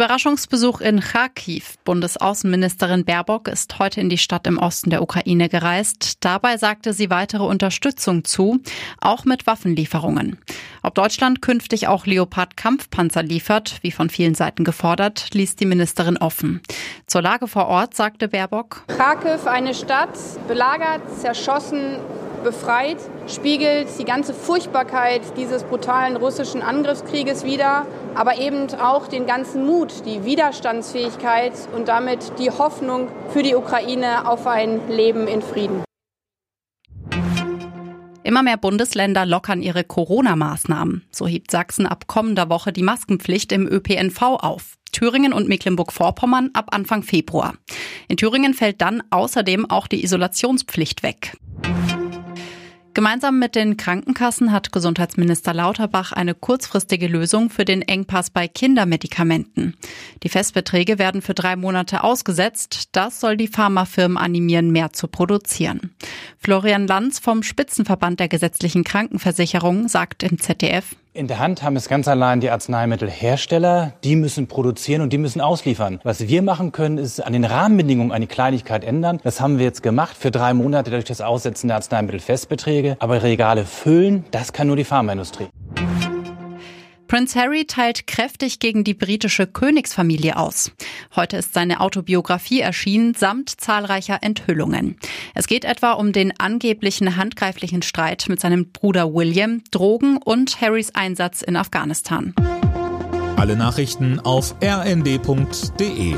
Überraschungsbesuch in Kharkiv. Bundesaußenministerin Baerbock ist heute in die Stadt im Osten der Ukraine gereist. Dabei sagte sie weitere Unterstützung zu, auch mit Waffenlieferungen. Ob Deutschland künftig auch Leopard-Kampfpanzer liefert, wie von vielen Seiten gefordert, ließ die Ministerin offen. Zur Lage vor Ort sagte Baerbock. Kharkiv, eine Stadt, belagert, zerschossen, befreit, spiegelt die ganze Furchtbarkeit dieses brutalen russischen Angriffskrieges wider, aber eben auch den ganzen Mut, die Widerstandsfähigkeit und damit die Hoffnung für die Ukraine auf ein Leben in Frieden. Immer mehr Bundesländer lockern ihre Corona-Maßnahmen. So hebt Sachsen ab kommender Woche die Maskenpflicht im ÖPNV auf. Thüringen und Mecklenburg-Vorpommern ab Anfang Februar. In Thüringen fällt dann außerdem auch die Isolationspflicht weg. Gemeinsam mit den Krankenkassen hat Gesundheitsminister Lauterbach eine kurzfristige Lösung für den Engpass bei Kindermedikamenten. Die Festbeträge werden für drei Monate ausgesetzt. Das soll die Pharmafirmen animieren, mehr zu produzieren. Florian Lanz vom Spitzenverband der gesetzlichen Krankenversicherung sagt im ZDF, in der Hand haben es ganz allein die Arzneimittelhersteller. Die müssen produzieren und die müssen ausliefern. Was wir machen können, ist an den Rahmenbedingungen eine Kleinigkeit ändern. Das haben wir jetzt gemacht für drei Monate durch das Aussetzen der Arzneimittelfestbeträge. Aber Regale füllen, das kann nur die Pharmaindustrie. Prince Harry teilt kräftig gegen die britische Königsfamilie aus. Heute ist seine Autobiografie erschienen, samt zahlreicher Enthüllungen. Es geht etwa um den angeblichen handgreiflichen Streit mit seinem Bruder William, Drogen und Harrys Einsatz in Afghanistan. Alle Nachrichten auf rnd.de